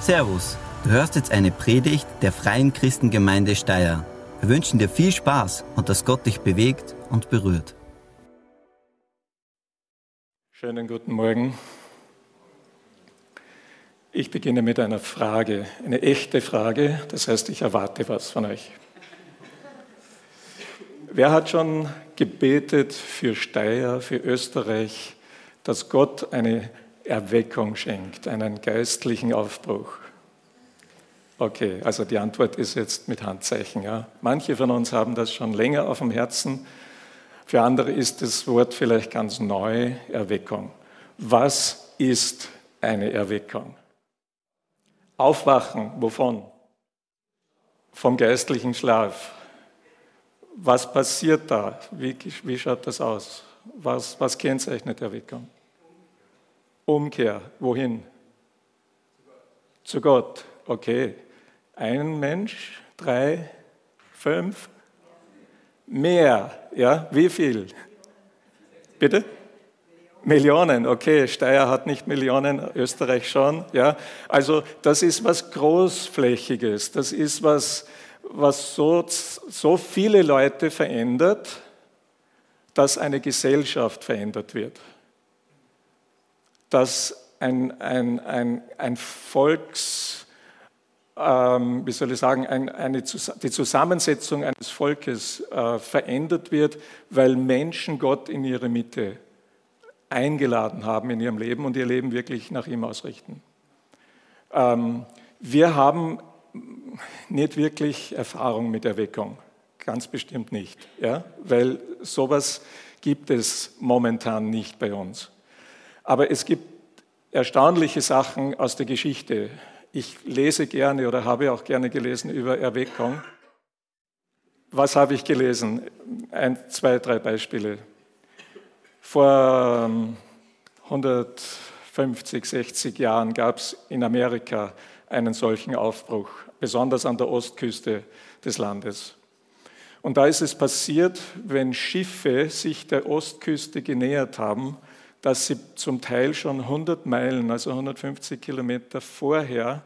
Servus, du hörst jetzt eine Predigt der Freien Christengemeinde Steyr. Wir wünschen dir viel Spaß und dass Gott dich bewegt und berührt. Schönen guten Morgen. Ich beginne mit einer Frage, eine echte Frage, das heißt, ich erwarte was von euch. Wer hat schon gebetet für Steyr, für Österreich, dass Gott eine Erweckung schenkt, einen geistlichen Aufbruch? Okay, also die Antwort ist jetzt mit Handzeichen. Ja. Manche von uns haben das schon länger auf dem Herzen. Für andere ist das Wort vielleicht ganz neu, Erweckung. Was ist eine Erweckung? Aufwachen, wovon? Vom geistlichen Schlaf. Was passiert da? Wie, wie schaut das aus? Was, was kennzeichnet Erweckung? Umkehr. Wohin? Zu Gott. Okay. Ein Mensch, drei, fünf, mehr. Ja, wie viel? Bitte? Millionen, okay, Steyr hat nicht Millionen, Österreich schon. Ja. Also das ist was Großflächiges, das ist was, was so, so viele Leute verändert, dass eine Gesellschaft verändert wird dass ein, ein, ein, ein Volks, ähm, wie soll ich sagen, ein, eine, die Zusammensetzung eines Volkes äh, verändert wird, weil Menschen Gott in ihre Mitte eingeladen haben in ihrem Leben und ihr Leben wirklich nach ihm ausrichten. Ähm, wir haben nicht wirklich Erfahrung mit Erweckung, ganz bestimmt nicht, ja? weil sowas gibt es momentan nicht bei uns. Aber es gibt erstaunliche Sachen aus der Geschichte. Ich lese gerne oder habe auch gerne gelesen über Erweckung. Was habe ich gelesen? Ein, zwei, drei Beispiele. Vor 150, ähm, 60 Jahren gab es in Amerika einen solchen Aufbruch, besonders an der Ostküste des Landes. Und da ist es passiert, wenn Schiffe sich der Ostküste genähert haben, dass sie zum Teil schon 100 Meilen, also 150 Kilometer vorher,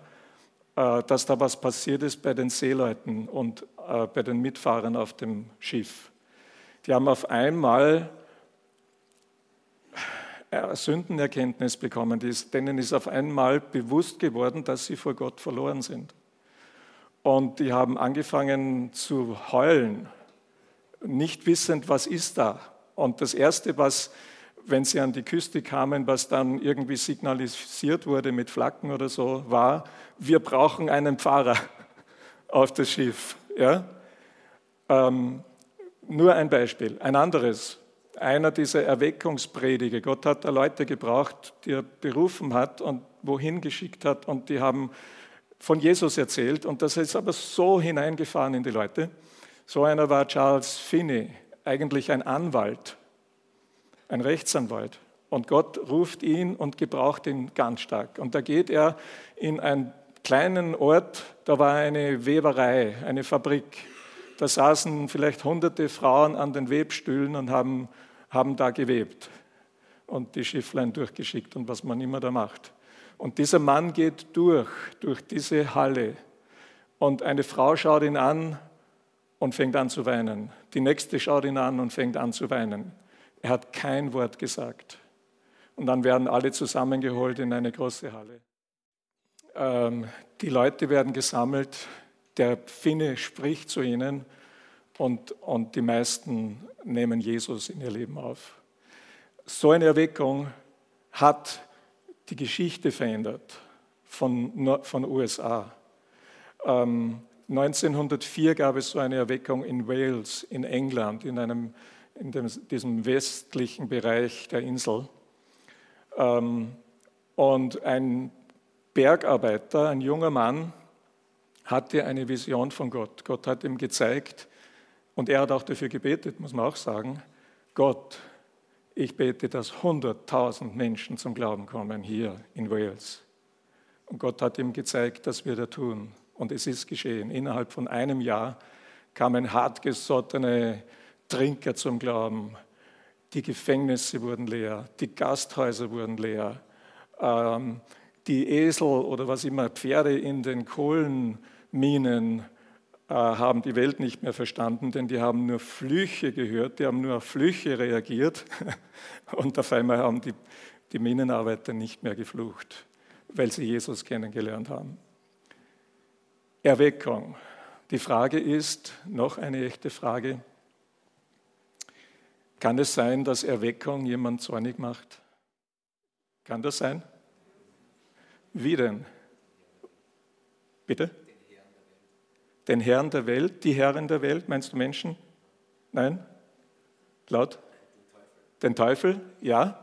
äh, dass da was passiert ist bei den Seeleuten und äh, bei den Mitfahrern auf dem Schiff. Die haben auf einmal äh, Sündenerkenntnis bekommen, denen ist auf einmal bewusst geworden, dass sie vor Gott verloren sind. Und die haben angefangen zu heulen, nicht wissend, was ist da. Und das Erste, was wenn sie an die Küste kamen, was dann irgendwie signalisiert wurde mit Flaggen oder so, war, wir brauchen einen Pfarrer auf das Schiff. Ja? Ähm, nur ein Beispiel. Ein anderes, einer dieser Erweckungsprediger. Gott hat da Leute gebraucht, die er berufen hat und wohin geschickt hat und die haben von Jesus erzählt und das ist aber so hineingefahren in die Leute. So einer war Charles Finney, eigentlich ein Anwalt ein Rechtsanwalt. Und Gott ruft ihn und gebraucht ihn ganz stark. Und da geht er in einen kleinen Ort, da war eine Weberei, eine Fabrik. Da saßen vielleicht hunderte Frauen an den Webstühlen und haben, haben da gewebt und die Schifflein durchgeschickt und was man immer da macht. Und dieser Mann geht durch, durch diese Halle. Und eine Frau schaut ihn an und fängt an zu weinen. Die nächste schaut ihn an und fängt an zu weinen. Er hat kein Wort gesagt. Und dann werden alle zusammengeholt in eine große Halle. Ähm, die Leute werden gesammelt, der Finne spricht zu ihnen und, und die meisten nehmen Jesus in ihr Leben auf. So eine Erweckung hat die Geschichte verändert von, von USA. Ähm, 1904 gab es so eine Erweckung in Wales, in England, in einem in dem, diesem westlichen Bereich der Insel. Ähm, und ein Bergarbeiter, ein junger Mann, hatte eine Vision von Gott. Gott hat ihm gezeigt, und er hat auch dafür gebetet, muss man auch sagen, Gott, ich bete, dass 100.000 Menschen zum Glauben kommen hier in Wales. Und Gott hat ihm gezeigt, dass wir da tun. Und es ist geschehen. Innerhalb von einem Jahr kamen hartgesottene Trinker zum Glauben. Die Gefängnisse wurden leer, die Gasthäuser wurden leer. Ähm, die Esel oder was immer, Pferde in den Kohlenminen äh, haben die Welt nicht mehr verstanden, denn die haben nur Flüche gehört, die haben nur auf Flüche reagiert und auf einmal haben die, die Minenarbeiter nicht mehr geflucht, weil sie Jesus kennengelernt haben. Erweckung. Die Frage ist, noch eine echte Frage, kann es sein, dass Erweckung jemand zornig macht? Kann das sein? Wie denn? Bitte? Den Herrn der Welt, die Herren der Welt, meinst du Menschen? Nein? Laut? Den Teufel? Ja.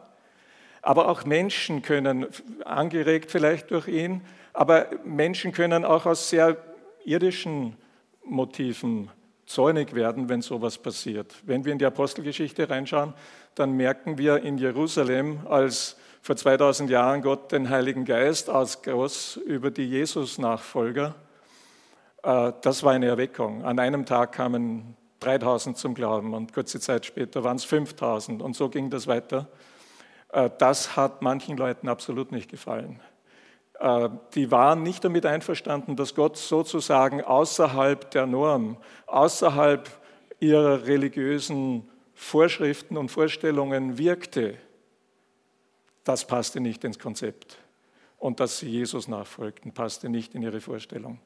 Aber auch Menschen können, angeregt vielleicht durch ihn, aber Menschen können auch aus sehr irdischen Motiven zornig werden, wenn sowas passiert. Wenn wir in die Apostelgeschichte reinschauen, dann merken wir in Jerusalem, als vor 2000 Jahren Gott den Heiligen Geist ausgoss über die Jesus-Nachfolger, äh, das war eine Erweckung. An einem Tag kamen 3000 zum Glauben und kurze Zeit später waren es 5000 und so ging das weiter. Äh, das hat manchen Leuten absolut nicht gefallen. Äh, die waren nicht damit einverstanden, dass Gott sozusagen außerhalb der Norm, außerhalb ihrer religiösen Vorschriften und Vorstellungen wirkte. Das passte nicht ins Konzept. Und dass sie Jesus nachfolgten, passte nicht in ihre Vorstellung.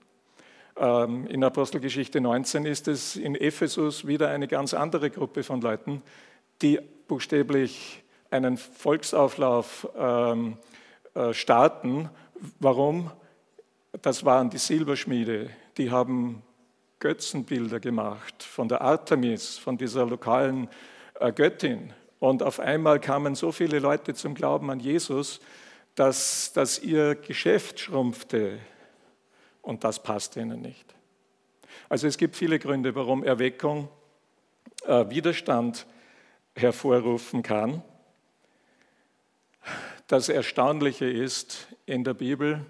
Ähm, in Apostelgeschichte 19 ist es in Ephesus wieder eine ganz andere Gruppe von Leuten, die buchstäblich einen Volksauflauf ähm, äh, starten Warum? Das waren die Silberschmiede, die haben Götzenbilder gemacht von der Artemis, von dieser lokalen äh, Göttin. Und auf einmal kamen so viele Leute zum Glauben an Jesus, dass, dass ihr Geschäft schrumpfte. Und das passte ihnen nicht. Also es gibt viele Gründe, warum Erweckung äh, Widerstand hervorrufen kann. Das Erstaunliche ist in der Bibel,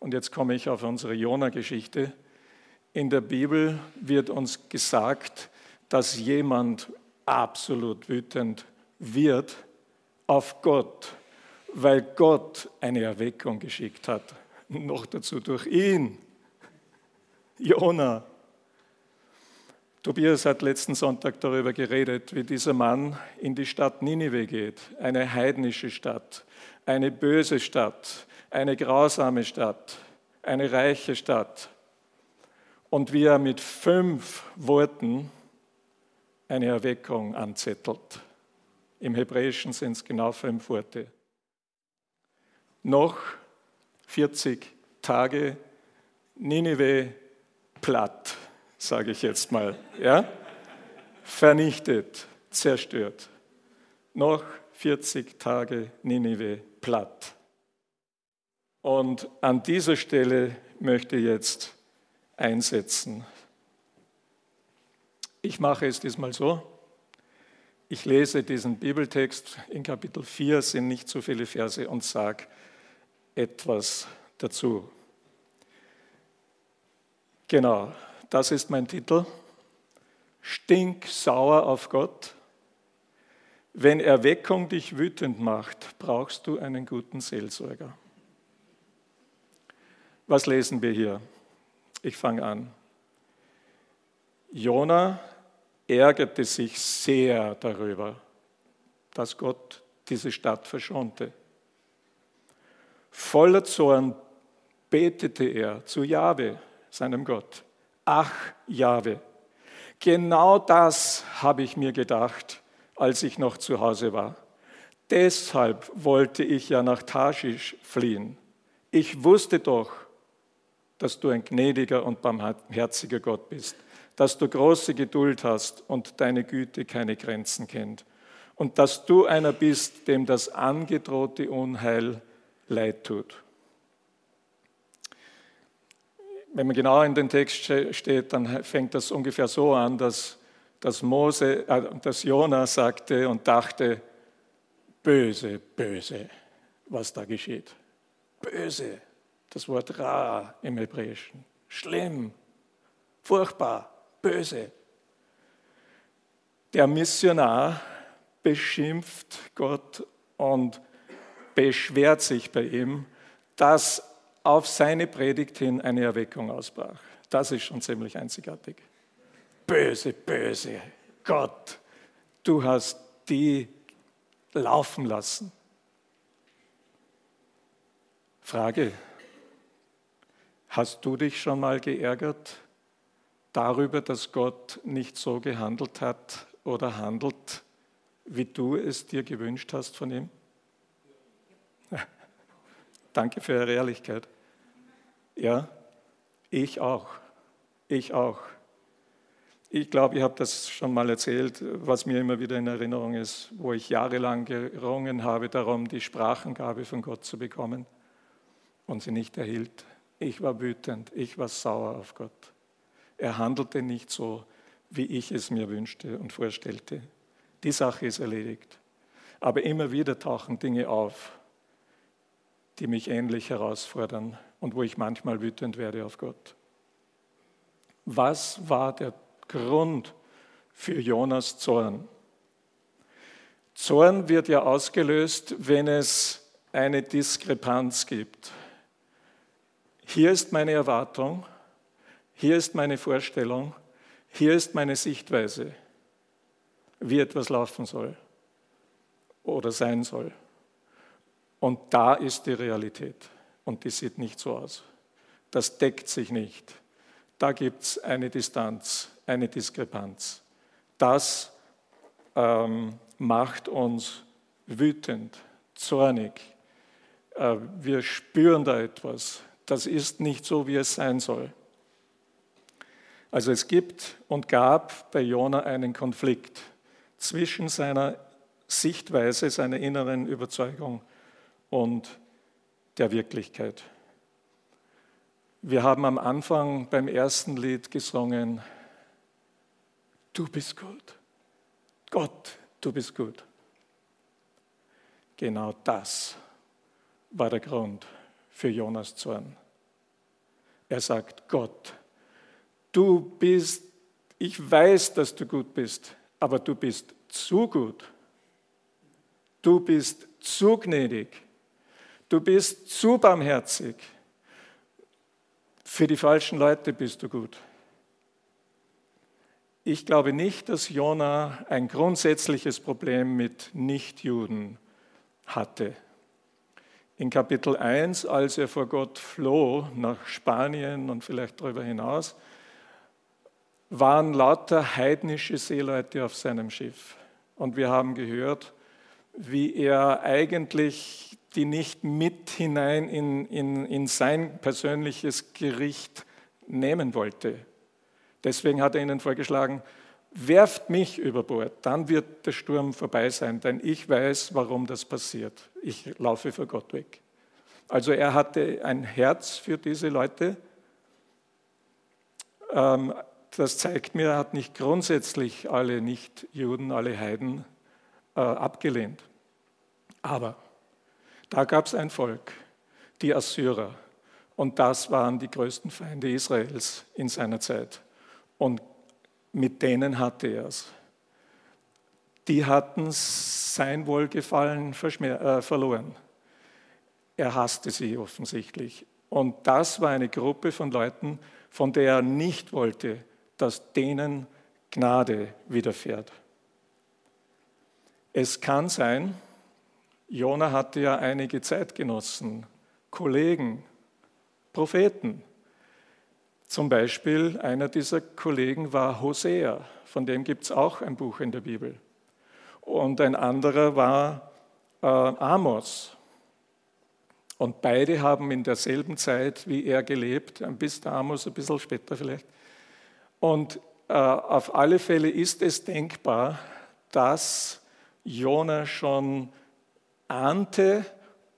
und jetzt komme ich auf unsere Jona-Geschichte, in der Bibel wird uns gesagt, dass jemand absolut wütend wird auf Gott, weil Gott eine Erweckung geschickt hat. Noch dazu durch ihn. Jona. Tobias hat letzten Sonntag darüber geredet, wie dieser Mann in die Stadt Ninive geht, eine heidnische Stadt, eine böse Stadt, eine grausame Stadt, eine reiche Stadt. Und wie er mit fünf Worten eine Erweckung anzettelt. Im Hebräischen sind es genau fünf Worte. Noch 40 Tage Ninive platt, sage ich jetzt mal. Ja? Vernichtet, zerstört. Noch 40 Tage Ninive platt. Und an dieser Stelle möchte ich jetzt einsetzen. Ich mache es diesmal so. Ich lese diesen Bibeltext in Kapitel 4, sind nicht so viele Verse, und sage etwas dazu. Genau, das ist mein Titel. Stinksauer auf Gott wenn Erweckung dich wütend macht, brauchst du einen guten Seelsorger. Was lesen wir hier? Ich fange an. Jona ärgerte sich sehr darüber, dass Gott diese Stadt verschonte. Voller Zorn betete er zu Jahwe, seinem Gott. Ach, Jahwe, genau das habe ich mir gedacht als ich noch zu Hause war. Deshalb wollte ich ja nach Tarschisch fliehen. Ich wusste doch, dass du ein gnädiger und barmherziger Gott bist, dass du große Geduld hast und deine Güte keine Grenzen kennt und dass du einer bist, dem das angedrohte Unheil leid tut. Wenn man genau in den Text steht, dann fängt das ungefähr so an, dass dass, Mose, äh, dass Jona sagte und dachte, böse, böse, was da geschieht. Böse, das Wort ra im Hebräischen. Schlimm, furchtbar, böse. Der Missionar beschimpft Gott und beschwert sich bei ihm, dass auf seine Predigt hin eine Erweckung ausbrach. Das ist schon ziemlich einzigartig. Böse, böse, Gott, du hast die laufen lassen. Frage, hast du dich schon mal geärgert darüber, dass Gott nicht so gehandelt hat oder handelt, wie du es dir gewünscht hast von ihm? Danke für Ihre Ehrlichkeit. Ja, ich auch. Ich auch. Ich glaube, ich habe das schon mal erzählt, was mir immer wieder in Erinnerung ist, wo ich jahrelang gerungen habe darum, die Sprachengabe von Gott zu bekommen und sie nicht erhielt. Ich war wütend, ich war sauer auf Gott. Er handelte nicht so, wie ich es mir wünschte und vorstellte. Die Sache ist erledigt. Aber immer wieder tauchen Dinge auf, die mich ähnlich herausfordern und wo ich manchmal wütend werde auf Gott. Was war der Grund für Jonas Zorn? Zorn wird ja ausgelöst, wenn es eine Diskrepanz gibt. Hier ist meine Erwartung, hier ist meine Vorstellung, hier ist meine Sichtweise, wie etwas laufen soll oder sein soll. Und da ist die Realität und die sieht nicht so aus. Das deckt sich nicht. Da gibt es eine Distanz, eine Diskrepanz. Das ähm, macht uns wütend, zornig. Äh, wir spüren da etwas. Das ist nicht so, wie es sein soll. Also es gibt und gab bei Jona einen Konflikt zwischen seiner Sichtweise, seiner inneren Überzeugung und der Wirklichkeit. Wir haben am Anfang beim ersten Lied gesungen, du bist gut. Gott, du bist gut. Genau das war der Grund für Jonas Zorn. Er sagt, Gott, du bist, ich weiß, dass du gut bist, aber du bist zu gut. Du bist zu gnädig. Du bist zu barmherzig. Für die falschen Leute bist du gut. Ich glaube nicht, dass Jona ein grundsätzliches Problem mit Nichtjuden hatte. In Kapitel 1, als er vor Gott floh nach Spanien und vielleicht darüber hinaus, waren lauter heidnische Seeleute auf seinem Schiff. Und wir haben gehört, wie er eigentlich die nicht mit hinein in, in, in sein persönliches Gericht nehmen wollte. Deswegen hat er ihnen vorgeschlagen, werft mich über Bord, dann wird der Sturm vorbei sein, denn ich weiß, warum das passiert. Ich laufe vor Gott weg. Also er hatte ein Herz für diese Leute. Ähm, das zeigt mir, er hat nicht grundsätzlich alle Nichtjuden, alle Heiden äh, abgelehnt. Aber da gab es ein Volk, die Assyrer. Und das waren die größten Feinde Israels in seiner Zeit. Und mit denen hatte er es. Die hatten sein Wohlgefallen äh, verloren. Er hasste sie offensichtlich. Und das war eine Gruppe von Leuten, von der er nicht wollte, dass denen Gnade widerfährt. Es kann sein, Jona hatte ja einige Zeitgenossen, Kollegen, Propheten. Zum Beispiel einer dieser Kollegen war Hosea, von dem gibt es auch ein Buch in der Bibel. Und ein anderer war äh, Amos. Und beide haben in derselben Zeit wie er gelebt, ein bisschen Amos, ein bisschen später vielleicht. Und äh, auf alle Fälle ist es denkbar, dass Jona schon ahnte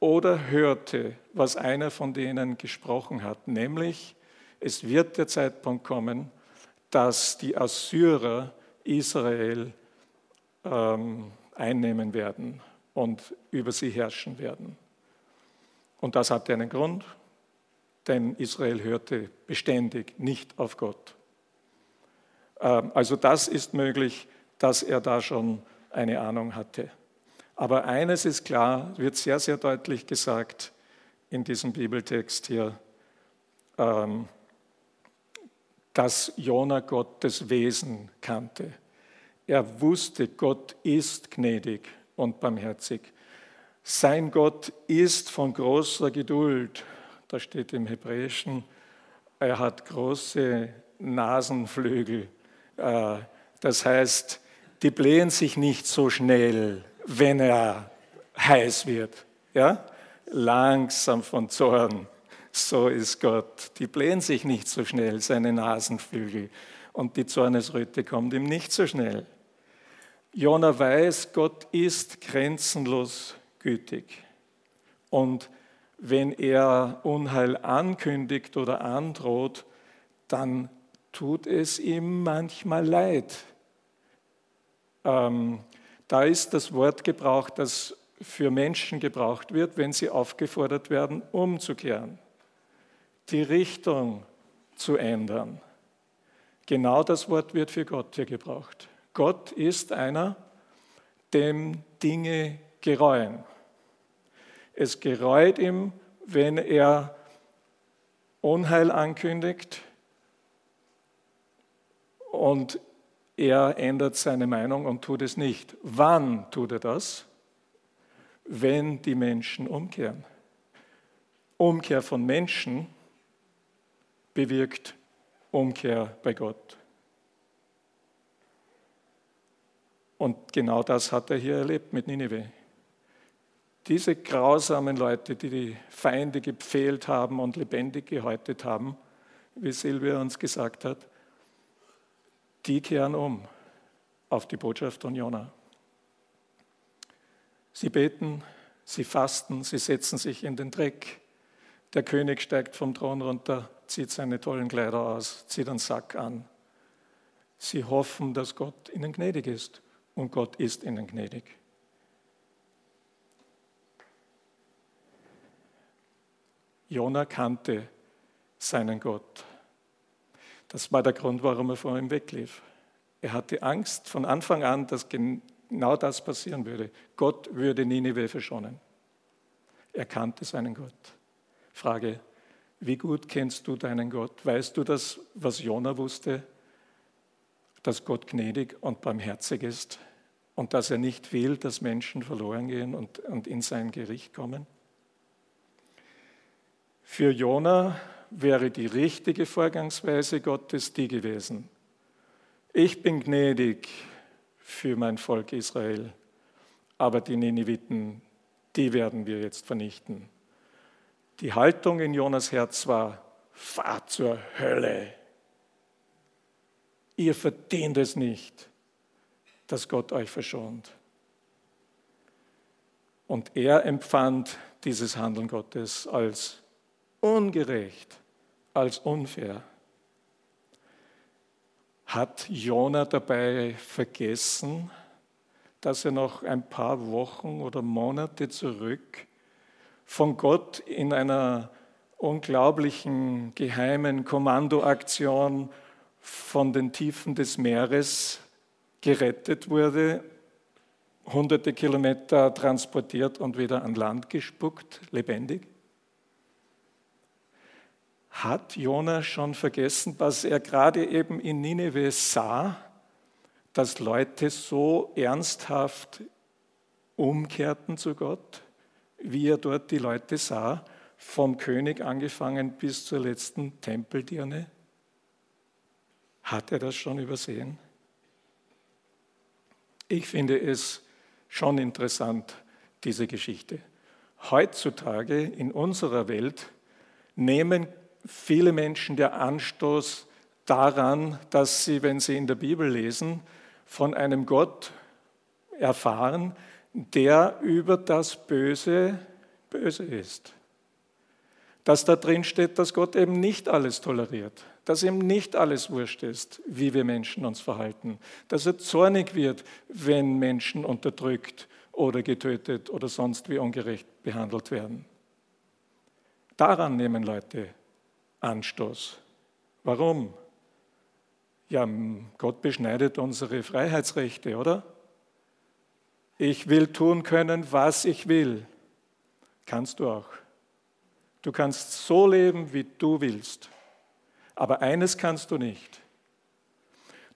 oder hörte, was einer von denen gesprochen hat, nämlich es wird der Zeitpunkt kommen, dass die Assyrer Israel ähm, einnehmen werden und über sie herrschen werden. Und das hatte einen Grund, denn Israel hörte beständig nicht auf Gott. Ähm, also das ist möglich, dass er da schon eine Ahnung hatte. Aber eines ist klar, wird sehr, sehr deutlich gesagt, in diesem Bibeltext hier, ähm, dass Jona Gottes Wesen kannte. Er wusste, Gott ist gnädig und barmherzig. Sein Gott ist von großer Geduld. Da steht im Hebräischen, er hat große Nasenflügel. Äh, das heißt, die blähen sich nicht so schnell, wenn er heiß wird. Ja? Langsam von Zorn. So ist Gott. Die blähen sich nicht so schnell, seine Nasenflügel. Und die Zornesröte kommt ihm nicht so schnell. Jona weiß, Gott ist grenzenlos gütig. Und wenn er Unheil ankündigt oder androht, dann tut es ihm manchmal leid. Ähm, da ist das Wort gebraucht, das für Menschen gebraucht wird, wenn sie aufgefordert werden, umzukehren, die Richtung zu ändern. Genau das Wort wird für Gott hier gebraucht. Gott ist einer, dem Dinge gereuen. Es gereut ihm, wenn er Unheil ankündigt und er ändert seine Meinung und tut es nicht. Wann tut er das? Wenn die Menschen umkehren. Umkehr von Menschen bewirkt Umkehr bei Gott. Und genau das hat er hier erlebt mit Ninive. Diese grausamen Leute, die die Feinde gepfählt haben und lebendig gehäutet haben, wie Silvia uns gesagt hat, die kehren um auf die Botschaft von Jona. Sie beten, sie fasten, sie setzen sich in den Dreck. Der König steigt vom Thron runter, zieht seine tollen Kleider aus, zieht einen Sack an. Sie hoffen, dass Gott ihnen gnädig ist und Gott ist ihnen gnädig. Jona kannte seinen Gott. Das war der Grund, warum er vor ihm weglief. Er hatte Angst von Anfang an, dass genau das passieren würde. Gott würde Ninive verschonen. Er kannte seinen Gott. Frage, wie gut kennst du deinen Gott? Weißt du das, was Jona wusste, dass Gott gnädig und barmherzig ist und dass er nicht will, dass Menschen verloren gehen und, und in sein Gericht kommen? Für Jona wäre die richtige Vorgangsweise Gottes die gewesen. Ich bin gnädig für mein Volk Israel, aber die Nineviten, die werden wir jetzt vernichten. Die Haltung in Jonas Herz war, fahr zur Hölle. Ihr verdient es nicht, dass Gott euch verschont. Und er empfand dieses Handeln Gottes als ungerecht, als unfair. Hat Jona dabei vergessen, dass er noch ein paar Wochen oder Monate zurück von Gott in einer unglaublichen geheimen Kommandoaktion von den Tiefen des Meeres gerettet wurde, hunderte Kilometer transportiert und wieder an Land gespuckt, lebendig? Hat Jona schon vergessen, was er gerade eben in Nineveh sah, dass Leute so ernsthaft umkehrten zu Gott, wie er dort die Leute sah, vom König angefangen bis zur letzten Tempeldirne? Hat er das schon übersehen? Ich finde es schon interessant, diese Geschichte. Heutzutage in unserer Welt nehmen viele Menschen der Anstoß daran, dass sie, wenn sie in der Bibel lesen, von einem Gott erfahren, der über das Böse böse ist. Dass da drin steht, dass Gott eben nicht alles toleriert, dass ihm nicht alles wurscht ist, wie wir Menschen uns verhalten, dass er zornig wird, wenn Menschen unterdrückt oder getötet oder sonst wie ungerecht behandelt werden. Daran nehmen Leute Anstoß. Warum? Ja, Gott beschneidet unsere Freiheitsrechte, oder? Ich will tun können, was ich will. Kannst du auch. Du kannst so leben, wie du willst. Aber eines kannst du nicht.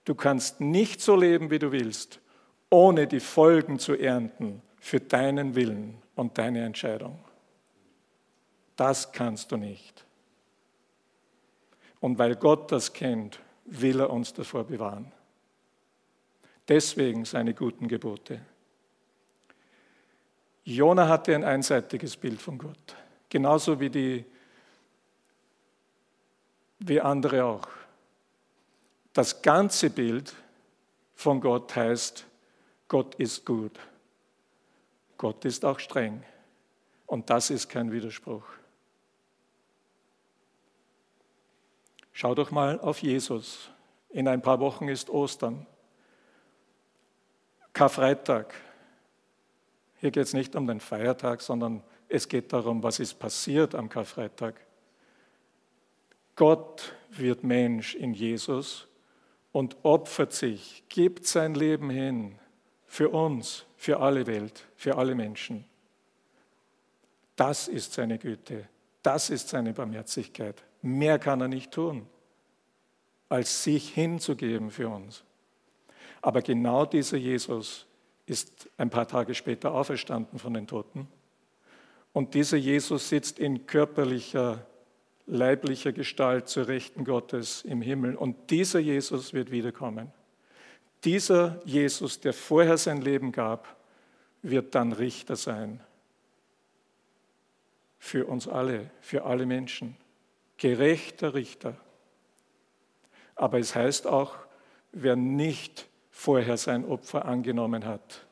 Du kannst nicht so leben, wie du willst, ohne die Folgen zu ernten für deinen Willen und deine Entscheidung. Das kannst du nicht. Und weil Gott das kennt, will er uns davor bewahren. Deswegen seine guten Gebote. Jona hatte ein einseitiges Bild von Gott, genauso wie, die, wie andere auch. Das ganze Bild von Gott heißt, Gott ist gut. Gott ist auch streng. Und das ist kein Widerspruch. Schau doch mal auf Jesus. In ein paar Wochen ist Ostern. Karfreitag. Hier geht es nicht um den Feiertag, sondern es geht darum, was ist passiert am Karfreitag. Gott wird Mensch in Jesus und opfert sich, gibt sein Leben hin für uns, für alle Welt, für alle Menschen. Das ist seine Güte, das ist seine Barmherzigkeit. Mehr kann er nicht tun, als sich hinzugeben für uns. Aber genau dieser Jesus ist ein paar Tage später auferstanden von den Toten. Und dieser Jesus sitzt in körperlicher, leiblicher Gestalt zur Rechten Gottes im Himmel. Und dieser Jesus wird wiederkommen. Dieser Jesus, der vorher sein Leben gab, wird dann Richter sein. Für uns alle, für alle Menschen gerechter Richter. Aber es heißt auch, wer nicht vorher sein Opfer angenommen hat,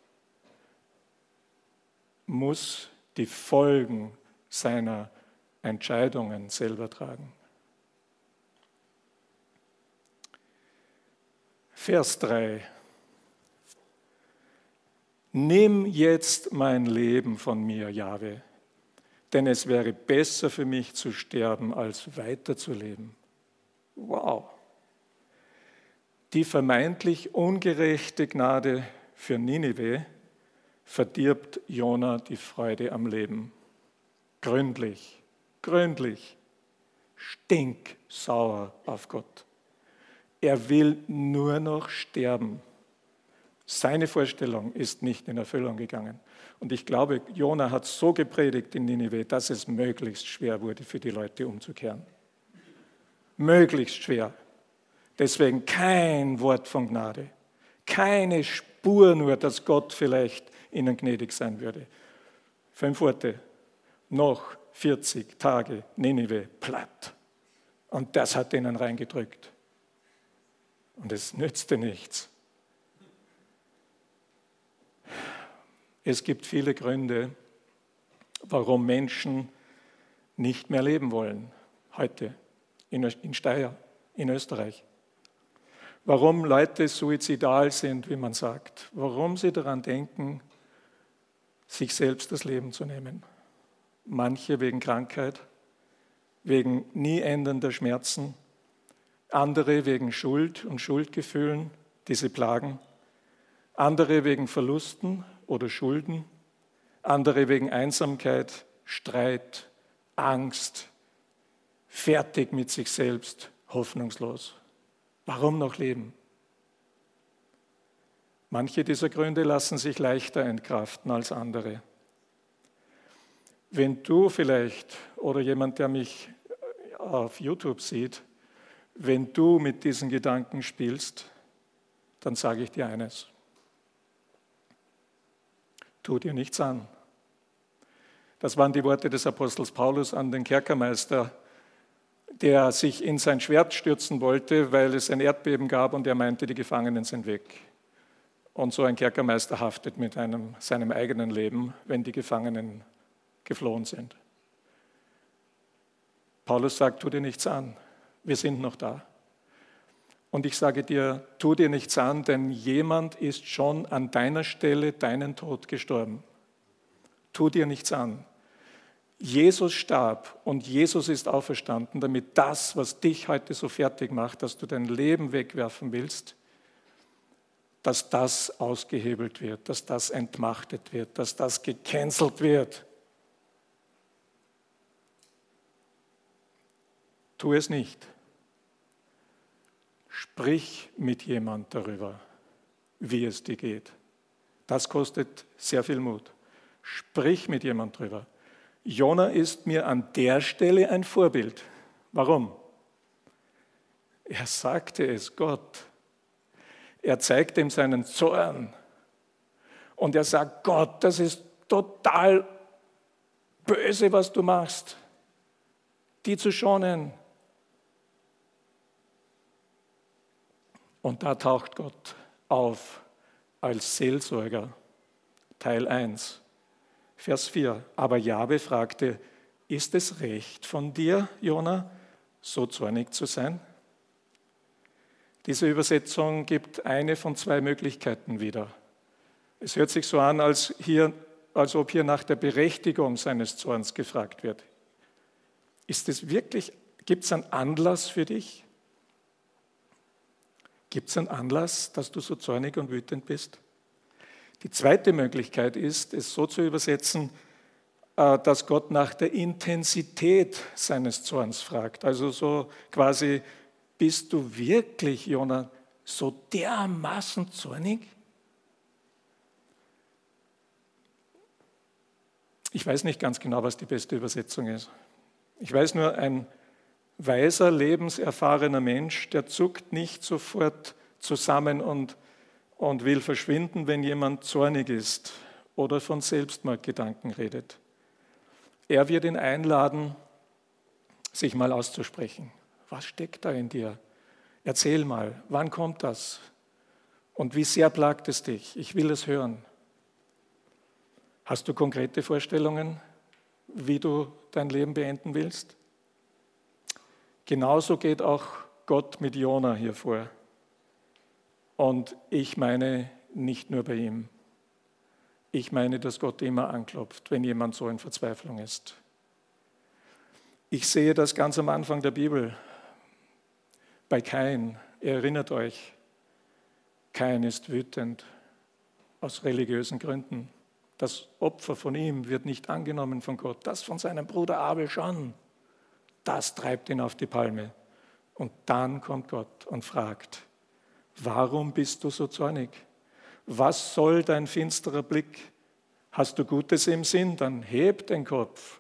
muss die Folgen seiner Entscheidungen selber tragen. Vers 3. Nimm jetzt mein Leben von mir, Jahwe denn es wäre besser für mich zu sterben, als weiterzuleben. Wow. Die vermeintlich ungerechte Gnade für Ninive verdirbt Jona die Freude am Leben. Gründlich, gründlich, stinksauer auf Gott. Er will nur noch sterben. Seine Vorstellung ist nicht in Erfüllung gegangen. Und ich glaube, Jona hat so gepredigt in Ninive, dass es möglichst schwer wurde für die Leute umzukehren. Möglichst schwer. Deswegen kein Wort von Gnade. Keine Spur nur, dass Gott vielleicht ihnen gnädig sein würde. Fünf Worte. Noch 40 Tage Ninive platt. Und das hat ihnen reingedrückt. Und es nützte nichts. Es gibt viele Gründe, warum Menschen nicht mehr leben wollen heute in Steyr, in Österreich. Warum Leute suizidal sind, wie man sagt. Warum sie daran denken, sich selbst das Leben zu nehmen. Manche wegen Krankheit, wegen nie endender Schmerzen, andere wegen Schuld und Schuldgefühlen, die sie plagen, andere wegen Verlusten, oder Schulden, andere wegen Einsamkeit, Streit, Angst, fertig mit sich selbst, hoffnungslos. Warum noch leben? Manche dieser Gründe lassen sich leichter entkraften als andere. Wenn du vielleicht oder jemand, der mich auf YouTube sieht, wenn du mit diesen Gedanken spielst, dann sage ich dir eines tu dir nichts an. Das waren die Worte des Apostels Paulus an den Kerkermeister, der sich in sein Schwert stürzen wollte, weil es ein Erdbeben gab und er meinte, die Gefangenen sind weg. Und so ein Kerkermeister haftet mit einem, seinem eigenen Leben, wenn die Gefangenen geflohen sind. Paulus sagt, tu dir nichts an, wir sind noch da. Und ich sage dir, tu dir nichts an, denn jemand ist schon an deiner Stelle deinen Tod gestorben. Tu dir nichts an. Jesus starb und Jesus ist auferstanden, damit das, was dich heute so fertig macht, dass du dein Leben wegwerfen willst, dass das ausgehebelt wird, dass das entmachtet wird, dass das gecancelt wird. Tu es nicht. Sprich mit jemand darüber, wie es dir geht. Das kostet sehr viel Mut. Sprich mit jemand darüber. Jona ist mir an der Stelle ein Vorbild. Warum? Er sagte es Gott. Er zeigt ihm seinen Zorn. Und er sagt, Gott, das ist total böse, was du machst. Die zu schonen. Und da taucht Gott auf als Seelsorger. Teil 1, Vers 4. Aber Jabe fragte, ist es recht von dir, Jona, so zornig zu sein? Diese Übersetzung gibt eine von zwei Möglichkeiten wieder. Es hört sich so an, als, hier, als ob hier nach der Berechtigung seines Zorns gefragt wird. Ist es wirklich, gibt es einen Anlass für dich? Gibt es einen Anlass, dass du so zornig und wütend bist? Die zweite Möglichkeit ist, es so zu übersetzen, äh, dass Gott nach der Intensität seines Zorns fragt. Also so quasi, bist du wirklich, Jonah, so dermaßen zornig? Ich weiß nicht ganz genau, was die beste Übersetzung ist. Ich weiß nur, ein weiser, lebenserfahrener Mensch, der zuckt nicht sofort zusammen und, und will verschwinden, wenn jemand zornig ist oder von Selbstmordgedanken redet. Er wird ihn einladen, sich mal auszusprechen. Was steckt da in dir? Erzähl mal, wann kommt das? Und wie sehr plagt es dich? Ich will es hören. Hast du konkrete Vorstellungen, wie du dein Leben beenden willst? Genauso geht auch Gott mit Jona hier vor. Und ich meine nicht nur bei ihm. Ich meine, dass Gott immer anklopft, wenn jemand so in Verzweiflung ist. Ich sehe das ganz am Anfang der Bibel bei Kain. Erinnert euch, Kain ist wütend aus religiösen Gründen. Das Opfer von ihm wird nicht angenommen von Gott. Das von seinem Bruder Abel schon. Das treibt ihn auf die Palme. Und dann kommt Gott und fragt, warum bist du so zornig? Was soll dein finsterer Blick? Hast du Gutes im Sinn, dann heb den Kopf.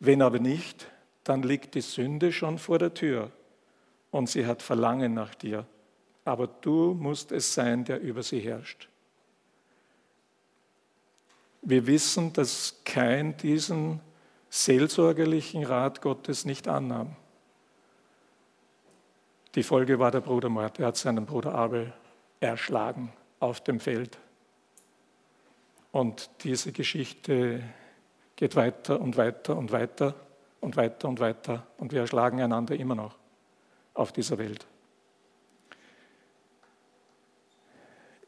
Wenn aber nicht, dann liegt die Sünde schon vor der Tür und sie hat Verlangen nach dir. Aber du musst es sein, der über sie herrscht. Wir wissen, dass kein diesen seelsorgerlichen Rat Gottes nicht annahm. Die Folge war der Brudermord. Er hat seinen Bruder Abel erschlagen auf dem Feld. Und diese Geschichte geht weiter und weiter und weiter und weiter und weiter und wir erschlagen einander immer noch auf dieser Welt.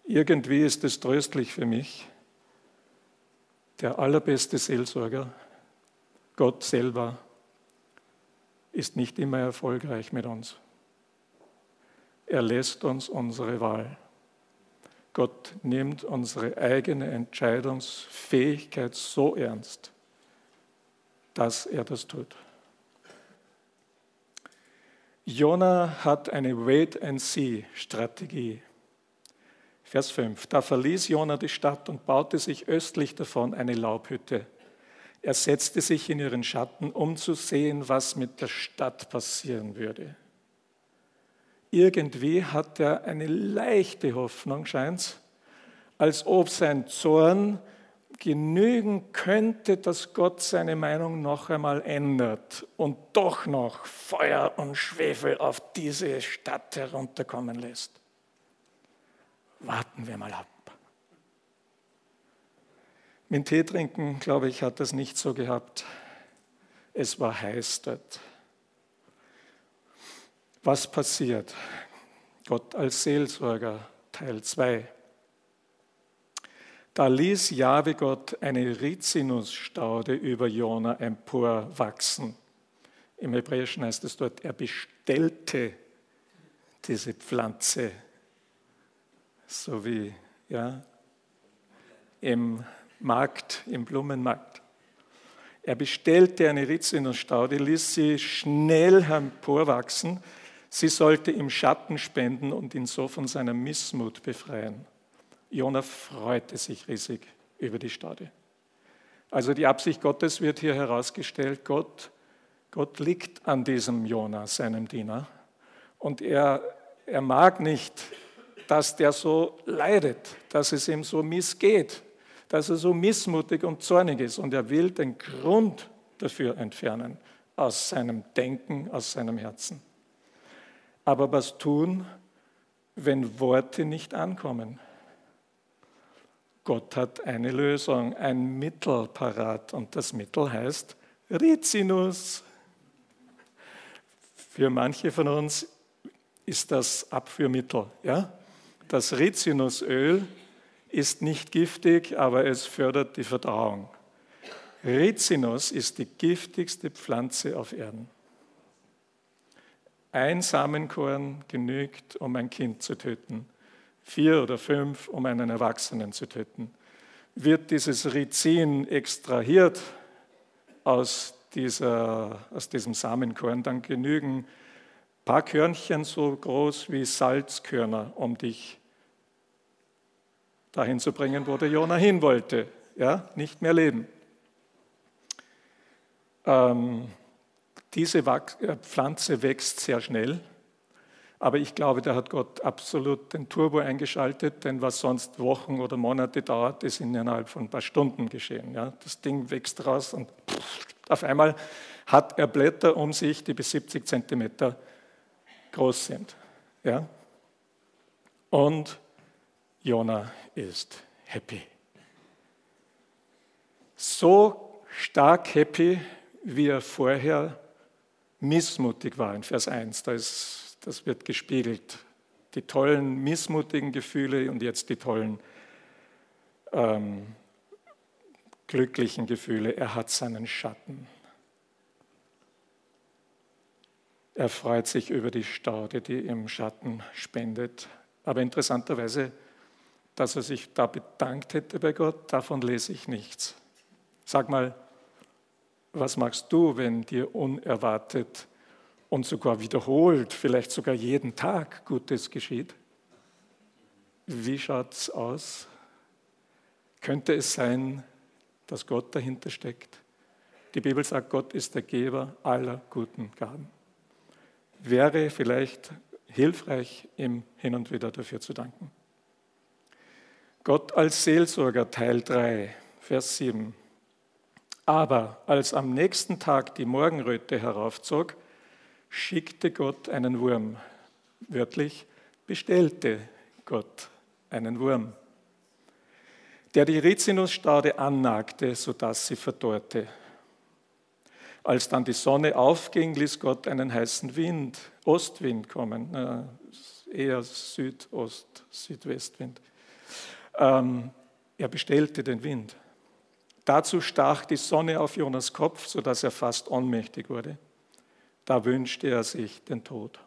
Irgendwie ist es tröstlich für mich, der allerbeste Seelsorger, Gott selber, ist nicht immer erfolgreich mit uns. Er lässt uns unsere Wahl. Gott nimmt unsere eigene Entscheidungsfähigkeit so ernst, dass er das tut. Jona hat eine Wait-and-See-Strategie. Vers 5. Da verließ Jona die Stadt und baute sich östlich davon eine Laubhütte. Er setzte sich in ihren Schatten, um zu sehen, was mit der Stadt passieren würde. Irgendwie hat er eine leichte Hoffnung, scheint's, als ob sein Zorn genügen könnte, dass Gott seine Meinung noch einmal ändert und doch noch Feuer und Schwefel auf diese Stadt herunterkommen lässt. Warten wir mal ab. Mit Tee trinken, glaube ich, hat das nicht so gehabt. Es war heiß dort. Was passiert? Gott als Seelsorger, Teil 2. Da ließ Jahwe Gott eine Rizinusstaude über Jona emporwachsen. Im Hebräischen heißt es dort, er bestellte diese Pflanze, so wie ja, im Markt, im Blumenmarkt. Er bestellte eine Rizinusstaude, ließ sie schnell emporwachsen. Sie sollte ihm Schatten spenden und ihn so von seiner Missmut befreien. Jona freute sich riesig über die Staude. Also die Absicht Gottes wird hier herausgestellt. Gott, Gott liegt an diesem Jona, seinem Diener. Und er, er mag nicht, dass der so leidet, dass es ihm so missgeht, dass er so missmutig und zornig ist. Und er will den Grund dafür entfernen aus seinem Denken, aus seinem Herzen. Aber was tun, wenn Worte nicht ankommen? Gott hat eine Lösung, ein Mittel parat und das Mittel heißt Rizinus. Für manche von uns ist das Abführmittel. Ja? Das Rizinusöl ist nicht giftig, aber es fördert die Verdauung. Rizinus ist die giftigste Pflanze auf Erden. Ein Samenkorn genügt, um ein Kind zu töten. Vier oder fünf, um einen Erwachsenen zu töten. Wird dieses Rizin extrahiert aus, dieser, aus diesem Samenkorn, dann genügen ein paar Körnchen so groß wie Salzkörner, um dich dahin zu bringen, wo der Jona hin wollte. Ja, nicht mehr leben. Ähm, diese äh, Pflanze wächst sehr schnell, aber ich glaube, da hat Gott absolut den Turbo eingeschaltet, denn was sonst Wochen oder Monate dauert, ist innerhalb von ein paar Stunden geschehen. Ja, das Ding wächst raus und auf einmal hat er Blätter um sich, die bis 70 Zentimeter groß sind. Ja? Und Jona ist happy. So stark happy, wie er vorher missmutig war in Vers 1. Da ist, das wird gespiegelt. Die tollen missmutigen Gefühle und jetzt die tollen ähm, glücklichen Gefühle. Er hat seinen Schatten. Er freut sich über die Staude, die ihm Schatten spendet. Aber interessanterweise dass er sich da bedankt hätte bei Gott, davon lese ich nichts. Sag mal, was machst du, wenn dir unerwartet und sogar wiederholt, vielleicht sogar jeden Tag Gutes geschieht? Wie schaut es aus? Könnte es sein, dass Gott dahinter steckt? Die Bibel sagt, Gott ist der Geber aller guten Gaben. Wäre vielleicht hilfreich, ihm hin und wieder dafür zu danken. Gott als Seelsorger Teil 3, Vers 7. Aber als am nächsten Tag die Morgenröte heraufzog, schickte Gott einen Wurm. Wörtlich bestellte Gott einen Wurm, der die Rizinusstaude annagte, sodass sie verdorrte. Als dann die Sonne aufging, ließ Gott einen heißen Wind, Ostwind kommen, eher Südost, Südwestwind ähm, er bestellte den Wind. Dazu stach die Sonne auf Jonas Kopf, sodass er fast ohnmächtig wurde. Da wünschte er sich den Tod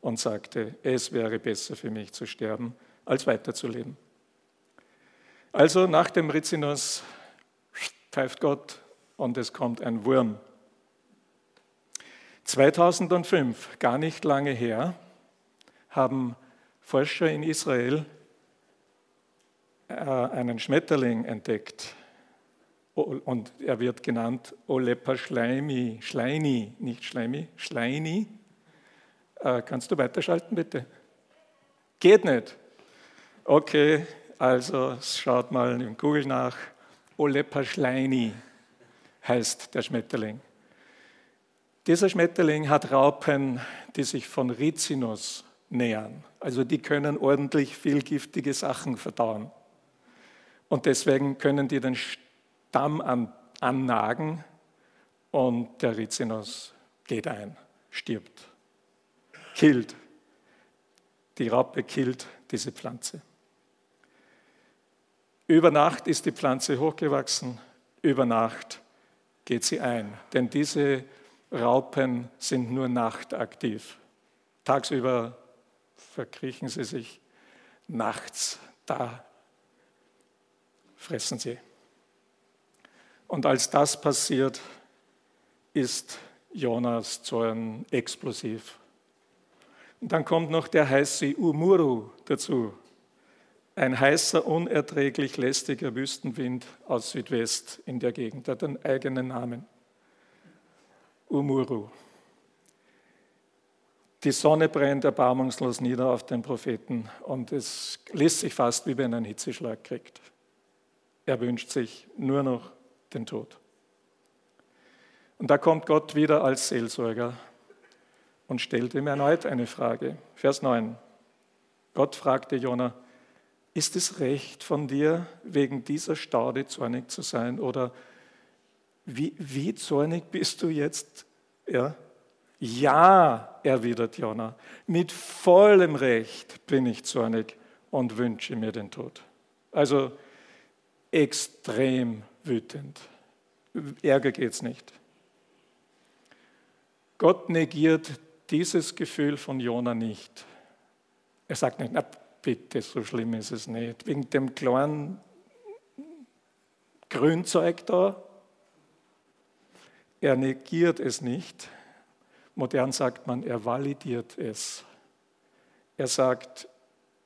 und sagte, es wäre besser für mich zu sterben, als weiterzuleben. Also nach dem Rizinus pfeift Gott und es kommt ein Wurm. 2005, gar nicht lange her, haben Forscher in Israel äh, einen Schmetterling entdeckt. Und er wird genannt Olepa Schleimi, Schleini, nicht Schleimi, Schleini. Äh, kannst du weiterschalten, bitte? Geht nicht. Okay, also schaut mal in Google nach. Olepa Schleini heißt der Schmetterling. Dieser Schmetterling hat Raupen, die sich von Rizinus nähern. Also die können ordentlich viel giftige Sachen verdauen. Und deswegen können die den Stamm an, annagen und der Rizinus geht ein, stirbt, killt. Die Raupe killt diese Pflanze. Über Nacht ist die Pflanze hochgewachsen, über Nacht geht sie ein, denn diese Raupen sind nur nachtaktiv. Tagsüber verkriechen sie sich, nachts da fressen sie. Und als das passiert, ist Jonas Zorn explosiv. Und dann kommt noch der heiße Umuru dazu. Ein heißer, unerträglich lästiger Wüstenwind aus Südwest in der Gegend. Hat einen eigenen Namen. Umuru. Die Sonne brennt erbarmungslos nieder auf den Propheten und es lässt sich fast wie wenn er einen Hitzeschlag kriegt. Er wünscht sich nur noch den Tod. Und da kommt Gott wieder als Seelsorger und stellt ihm erneut eine Frage. Vers 9. Gott fragte Jona, ist es recht von dir, wegen dieser Staude zornig zu sein? Oder wie, wie zornig bist du jetzt? Ja, ja, erwidert Jona, mit vollem Recht bin ich zornig und wünsche mir den Tod. Also extrem wütend. Ärger geht es nicht. Gott negiert dieses Gefühl von Jona nicht. Er sagt nicht, na bitte, so schlimm ist es nicht. Wegen dem kleinen Grünzeug da. Er negiert es nicht. Modern sagt man, er validiert es. Er sagt,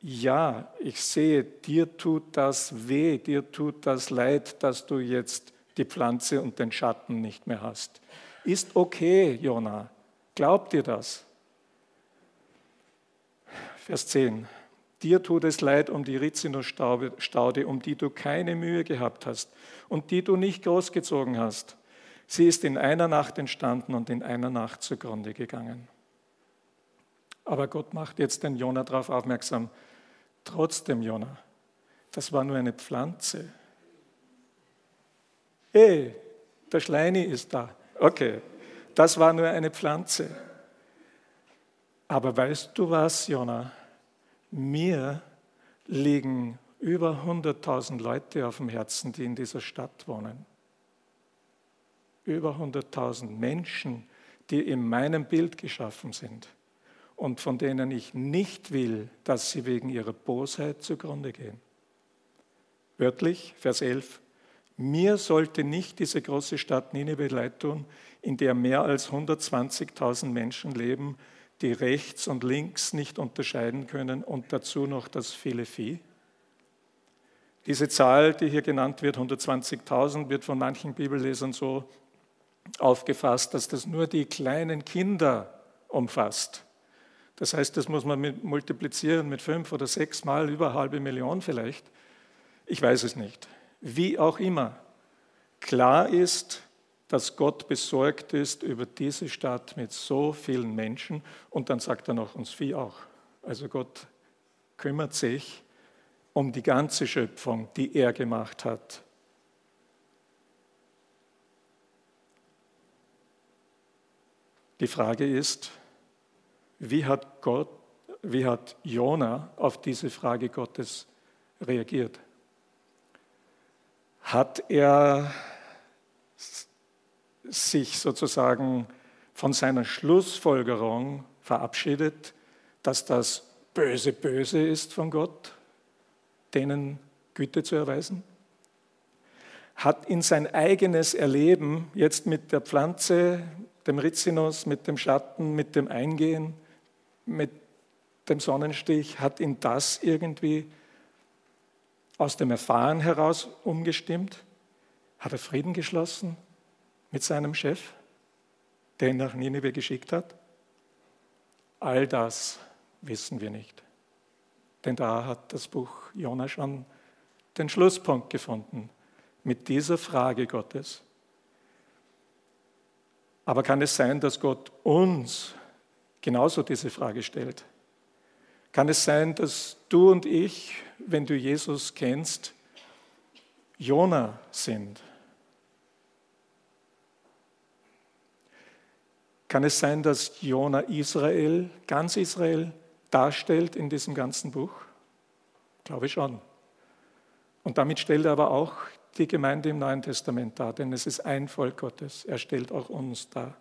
ja, ich sehe, dir tut das weh, dir tut das leid, dass du jetzt die Pflanze und den Schatten nicht mehr hast. Ist okay, Jona. Glaubt dir das? Vers 10. Dir tut es leid um die Rizinusstaude, um die du keine Mühe gehabt hast und die du nicht großgezogen hast. Sie ist in einer Nacht entstanden und in einer Nacht zugrunde gegangen. Aber Gott macht jetzt den Jona darauf aufmerksam. Trotzdem, Jona, das war nur eine Pflanze. Hey, der Schleini ist da. Okay, das war nur eine Pflanze. Aber weißt du was, Jona? Mir liegen über 100.000 Leute auf dem Herzen, die in dieser Stadt wohnen über 100.000 Menschen, die in meinem Bild geschaffen sind und von denen ich nicht will, dass sie wegen ihrer Bosheit zugrunde gehen. Wörtlich, Vers 11, mir sollte nicht diese große Stadt Nineveh leid tun, in der mehr als 120.000 Menschen leben, die rechts und links nicht unterscheiden können und dazu noch das viele Vieh. Diese Zahl, die hier genannt wird, 120.000, wird von manchen Bibellesern so aufgefasst, dass das nur die kleinen Kinder umfasst. Das heißt, das muss man mit multiplizieren mit fünf oder sechs Mal, über halbe Million vielleicht. Ich weiß es nicht. Wie auch immer. Klar ist, dass Gott besorgt ist über diese Stadt mit so vielen Menschen und dann sagt er noch uns Vieh auch. Also Gott kümmert sich um die ganze Schöpfung, die er gemacht hat. Die Frage ist, wie hat Gott, wie hat Jona auf diese Frage Gottes reagiert? Hat er sich sozusagen von seiner Schlussfolgerung verabschiedet, dass das Böse böse ist von Gott, denen Güte zu erweisen? Hat in sein eigenes Erleben jetzt mit der Pflanze, dem Rizinus, mit dem Schatten, mit dem Eingehen, mit dem Sonnenstich, hat ihn das irgendwie aus dem Erfahren heraus umgestimmt? Hat er Frieden geschlossen mit seinem Chef, der ihn nach Nineveh geschickt hat? All das wissen wir nicht. Denn da hat das Buch Jona schon den Schlusspunkt gefunden mit dieser Frage Gottes. Aber kann es sein, dass Gott uns genauso diese Frage stellt? Kann es sein, dass du und ich, wenn du Jesus kennst, Jona sind? Kann es sein, dass Jona Israel, ganz Israel, darstellt in diesem ganzen Buch? Glaube schon. Und damit stellt er aber auch die Gemeinde im Neuen Testament dar, denn es ist ein Volk Gottes. Er stellt auch uns dar.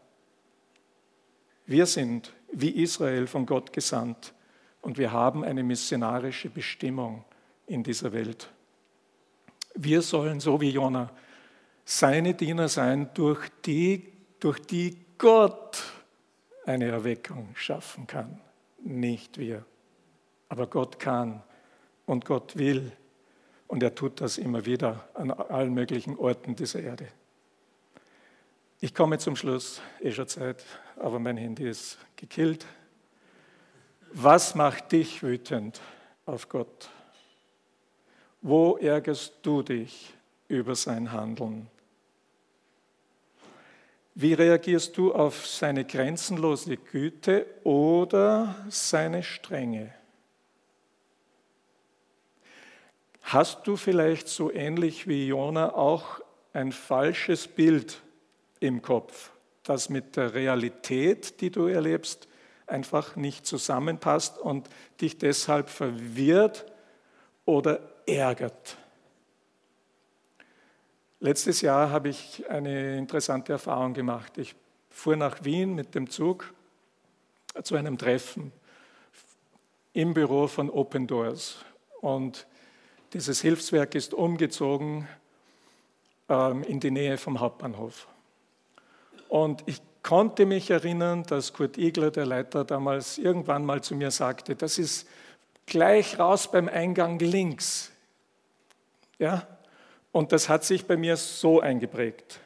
Wir sind wie Israel von Gott gesandt und wir haben eine missionarische Bestimmung in dieser Welt. Wir sollen, so wie Jona, seine Diener sein, durch die, durch die Gott eine Erweckung schaffen kann, nicht wir. Aber Gott kann und Gott will und er tut das immer wieder an allen möglichen Orten dieser Erde. Ich komme zum Schluss, eh schon Zeit, aber mein Handy ist gekillt. Was macht dich wütend auf Gott? Wo ärgerst du dich über sein Handeln? Wie reagierst du auf seine grenzenlose Güte oder seine Strenge? Hast du vielleicht so ähnlich wie Jona auch ein falsches Bild im Kopf, das mit der Realität, die du erlebst, einfach nicht zusammenpasst und dich deshalb verwirrt oder ärgert? Letztes Jahr habe ich eine interessante Erfahrung gemacht. Ich fuhr nach Wien mit dem Zug zu einem Treffen im Büro von Open Doors. Und dieses Hilfswerk ist umgezogen ähm, in die Nähe vom Hauptbahnhof. Und ich konnte mich erinnern, dass Kurt Igler, der Leiter, damals irgendwann mal zu mir sagte, das ist gleich raus beim Eingang links. Ja? Und das hat sich bei mir so eingeprägt.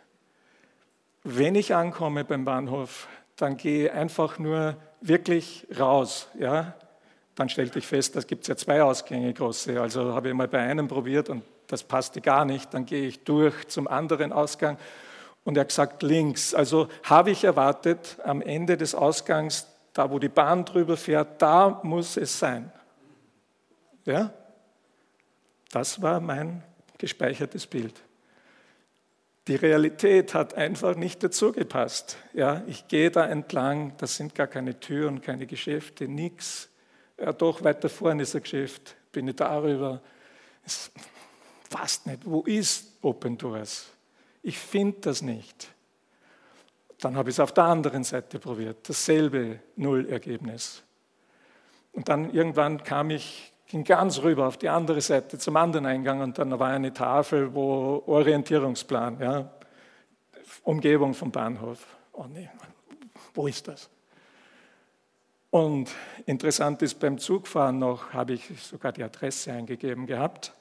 Wenn ich ankomme beim Bahnhof, dann gehe einfach nur wirklich raus. Ja? Dann stellte ich fest, da gibt es ja zwei Ausgänge große. Also habe ich mal bei einem probiert und das passte gar nicht. Dann gehe ich durch zum anderen Ausgang und er hat gesagt links. Also habe ich erwartet, am Ende des Ausgangs, da wo die Bahn drüber fährt, da muss es sein. Ja? Das war mein gespeichertes Bild. Die Realität hat einfach nicht dazu gepasst. Ja, ich gehe da entlang, das sind gar keine Türen, keine Geschäfte, nichts. Ja, doch, weiter vorne ist ein Geschäft, bin ich darüber. Es passt nicht. Wo ist Open Doors? Ich finde das nicht. Dann habe ich es auf der anderen Seite probiert, dasselbe Nullergebnis. Und dann irgendwann kam ich, ging ganz rüber auf die andere Seite zum anderen Eingang und dann war eine Tafel, wo Orientierungsplan, ja, Umgebung vom Bahnhof. Oh nee, wo ist das? Und interessant ist, beim Zugfahren noch habe ich sogar die Adresse eingegeben gehabt.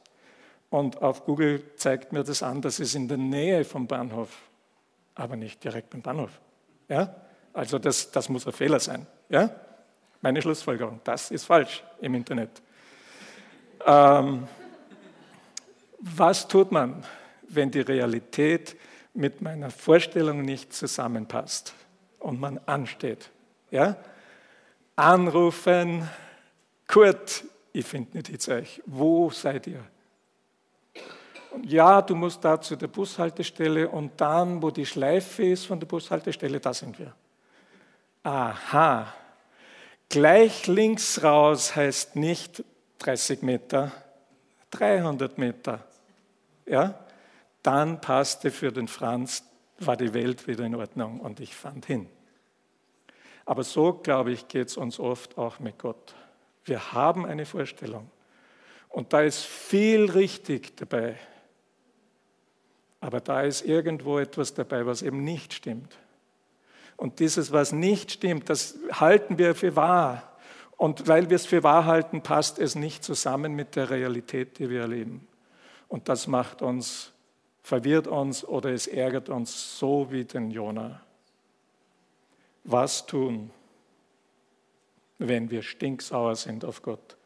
Und auf Google zeigt mir das an, dass es in der Nähe vom Bahnhof, aber nicht direkt beim Bahnhof. Ja? Also das, das muss ein Fehler sein. Ja? Meine Schlussfolgerung, das ist falsch im Internet. Ähm, was tut man, wenn die Realität mit meiner Vorstellung nicht zusammenpasst und man ansteht? Ja? anrufen, Kurt, ich finde nicht jetzt euch, wo seid ihr? Ja, du musst da zu der Bushaltestelle und dann, wo die Schleife ist von der Bushaltestelle, da sind wir. Aha, gleich links raus heißt nicht 30 Meter, 300 Meter. Ja, dann passte für den Franz, war die Welt wieder in Ordnung und ich fand hin. Aber so, glaube ich, geht es uns oft auch mit Gott. Wir haben eine Vorstellung. Und da ist viel richtig dabei. Aber da ist irgendwo etwas dabei, was eben nicht stimmt. Und dieses, was nicht stimmt, das halten wir für wahr. Und weil wir es für wahr halten, passt es nicht zusammen mit der Realität, die wir erleben. Und das macht uns, verwirrt uns oder es ärgert uns so wie den Jonah was tun, wenn wir stinksauer sind auf Gott.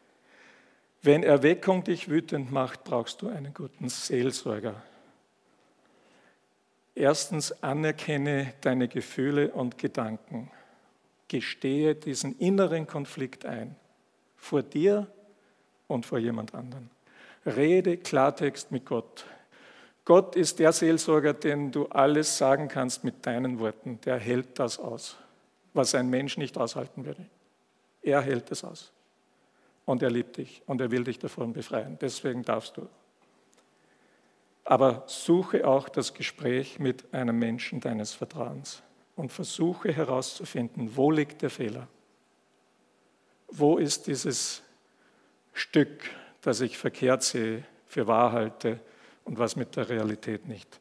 Wenn Erweckung dich wütend macht, brauchst du einen guten Seelsorger. Erstens anerkenne deine Gefühle und Gedanken. Gestehe diesen inneren Konflikt ein, vor dir und vor jemand anderen. Rede Klartext mit Gott. Gott ist der Seelsorger, den du alles sagen kannst mit deinen Worten. Der hält das aus was ein Mensch nicht aushalten würde. Er hält es aus. Und er liebt dich und er will dich davon befreien. Deswegen darfst du. Aber suche auch das Gespräch mit einem Menschen deines Vertrauens und versuche herauszufinden, wo liegt der Fehler? Wo ist dieses Stück, das ich verkehrt sehe, für wahr halte und was mit der Realität nicht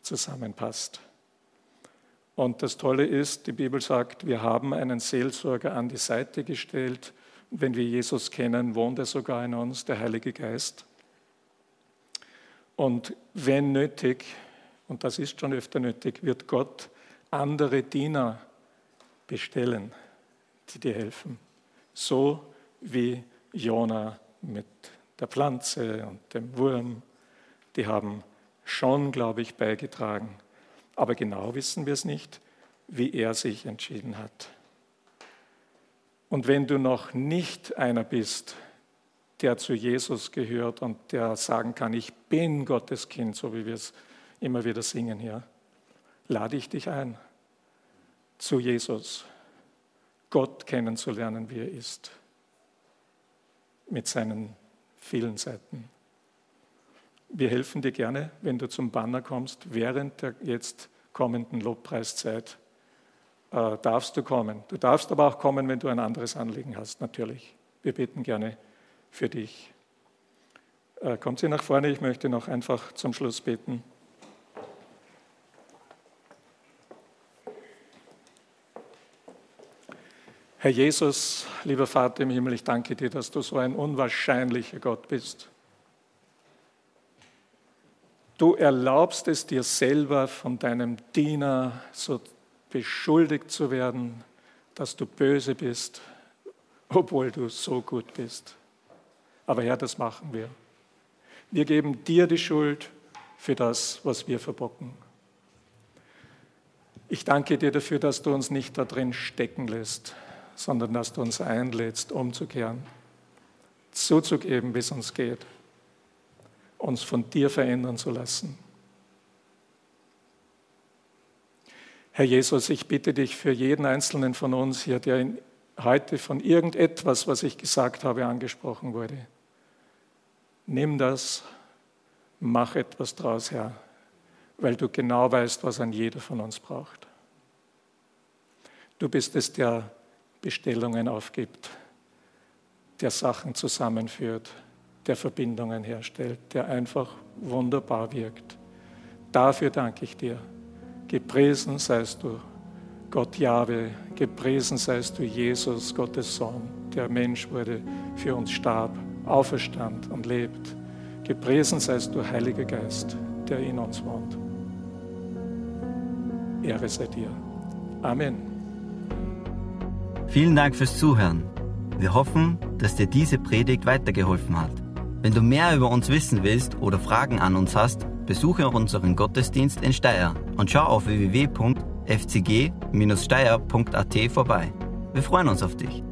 zusammenpasst. Und das Tolle ist, die Bibel sagt, wir haben einen Seelsorger an die Seite gestellt. Wenn wir Jesus kennen, wohnt er sogar in uns, der Heilige Geist. Und wenn nötig, und das ist schon öfter nötig, wird Gott andere Diener bestellen, die dir helfen. So wie Jona mit der Pflanze und dem Wurm. Die haben schon, glaube ich, beigetragen. Aber genau wissen wir es nicht, wie er sich entschieden hat. Und wenn du noch nicht einer bist, der zu Jesus gehört und der sagen kann, ich bin Gottes Kind, so wie wir es immer wieder singen hier, lade ich dich ein, zu Jesus, Gott kennenzulernen, wie er ist, mit seinen vielen Seiten. Wir helfen dir gerne, wenn du zum Banner kommst, während der jetzt kommenden Lobpreiszeit äh, darfst du kommen. Du darfst aber auch kommen, wenn du ein anderes Anliegen hast, natürlich. Wir beten gerne für dich. Äh, kommt sie nach vorne, ich möchte noch einfach zum Schluss beten. Herr Jesus, lieber Vater im Himmel, ich danke dir, dass du so ein unwahrscheinlicher Gott bist. Du erlaubst es dir selber, von deinem Diener so beschuldigt zu werden, dass du böse bist, obwohl du so gut bist. Aber Herr, das machen wir. Wir geben dir die Schuld für das, was wir verbocken. Ich danke dir dafür, dass du uns nicht da drin stecken lässt, sondern dass du uns einlädst, umzukehren, zuzugeben, wie es uns geht, uns von dir verändern zu lassen. Herr Jesus, ich bitte dich für jeden einzelnen von uns hier, der heute von irgendetwas, was ich gesagt habe, angesprochen wurde. Nimm das, mach etwas draus, Herr, weil du genau weißt, was ein jeder von uns braucht. Du bist es, der Bestellungen aufgibt, der Sachen zusammenführt, der Verbindungen herstellt, der einfach wunderbar wirkt. Dafür danke ich dir. Gepriesen seist du, Gott Jahwe, gepriesen seist du, Jesus, Gottes Sohn, der Mensch wurde, für uns starb, auferstand und lebt. Gepriesen seist du, Heiliger Geist, der in uns wohnt. Ehre sei dir. Amen. Vielen Dank fürs Zuhören. Wir hoffen, dass dir diese Predigt weitergeholfen hat. Wenn du mehr über uns wissen willst oder Fragen an uns hast, besuche unseren Gottesdienst in Steyr und schau auf www.fcg-steyr.at vorbei. Wir freuen uns auf dich.